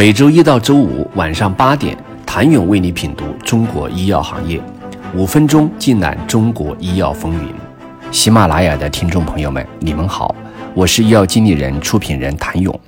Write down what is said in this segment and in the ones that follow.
每周一到周五晚上八点，谭勇为你品读中国医药行业，五分钟尽览中国医药风云。喜马拉雅的听众朋友们，你们好，我是医药经理人、出品人谭勇。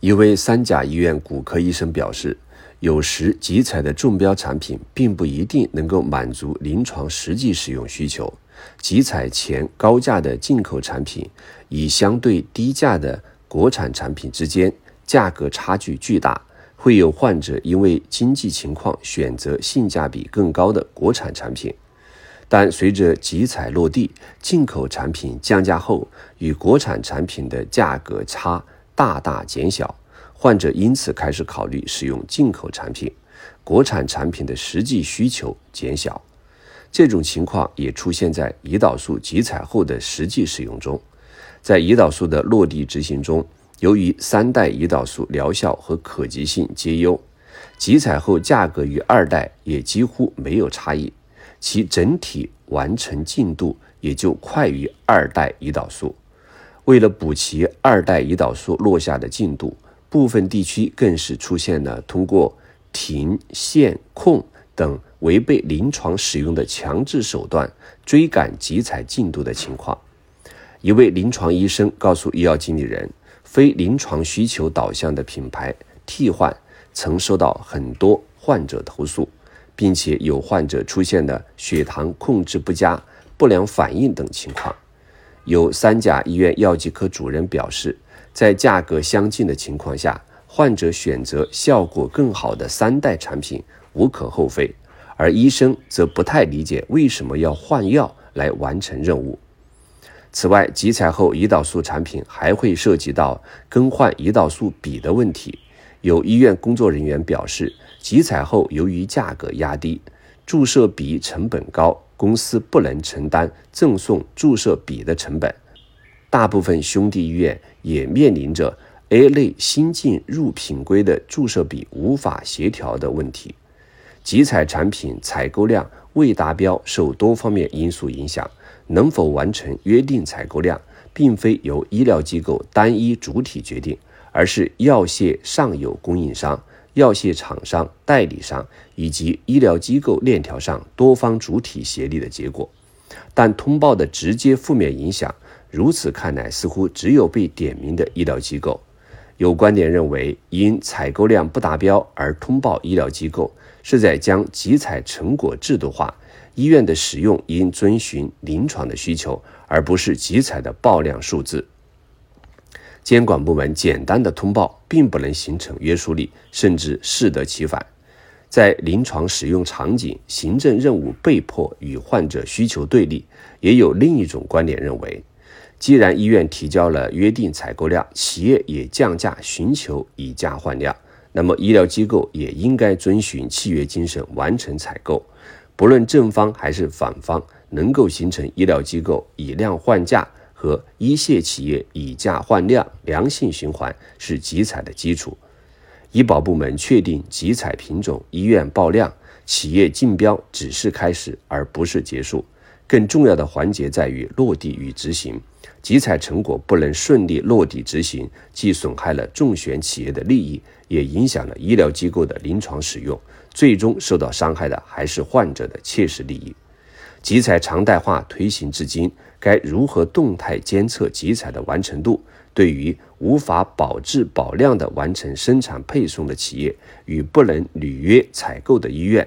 一位三甲医院骨科医生表示，有时集采的中标产品并不一定能够满足临床实际使用需求。集采前高价的进口产品，与相对低价的国产产品之间价格差距巨大，会有患者因为经济情况选择性价比更高的国产产品。但随着集采落地，进口产品降价后，与国产产品的价格差大大减小，患者因此开始考虑使用进口产品，国产产品的实际需求减小。这种情况也出现在胰岛素集采后的实际使用中。在胰岛素的落地执行中，由于三代胰岛素疗效和可及性皆优，集采后价格与二代也几乎没有差异，其整体完成进度也就快于二代胰岛素。为了补齐二代胰岛素落下的进度，部分地区更是出现了通过停、限、控等。违背临床使用的强制手段追赶集采进度的情况。一位临床医生告诉医药经理人，非临床需求导向的品牌替换曾收到很多患者投诉，并且有患者出现了血糖控制不佳、不良反应等情况。有三甲医院药剂科主任表示，在价格相近的情况下，患者选择效果更好的三代产品无可厚非。而医生则不太理解为什么要换药来完成任务。此外，集采后胰岛素产品还会涉及到更换胰岛素笔的问题。有医院工作人员表示，集采后由于价格压低，注射笔成本高，公司不能承担赠送注射笔的成本。大部分兄弟医院也面临着 A 类新进入品规的注射笔无法协调的问题。集采产品采购量未达标，受多方面因素影响，能否完成约定采购量，并非由医疗机构单一主体决定，而是药械上游供应商、药械厂商、代理商以及医疗机构链条上多方主体协力的结果。但通报的直接负面影响，如此看来，似乎只有被点名的医疗机构。有观点认为，因采购量不达标而通报医疗机构。是在将集采成果制度化，医院的使用应遵循临床的需求，而不是集采的报量数字。监管部门简单的通报并不能形成约束力，甚至适得其反。在临床使用场景，行政任务被迫与患者需求对立。也有另一种观点认为，既然医院提交了约定采购量，企业也降价寻求以价换量。那么，医疗机构也应该遵循契约精神完成采购，不论正方还是反方，能够形成医疗机构以量换价和医械企业以价换量良性循环，是集采的基础。医保部门确定集采品种，医院报量，企业竞标只是开始，而不是结束。更重要的环节在于落地与执行。集采成果不能顺利落地执行，既损害了重选企业的利益，也影响了医疗机构的临床使用，最终受到伤害的还是患者的切实利益。集采常态化推行至今，该如何动态监测集采的完成度？对于无法保质保量的完成生产配送的企业与不能履约采购的医院，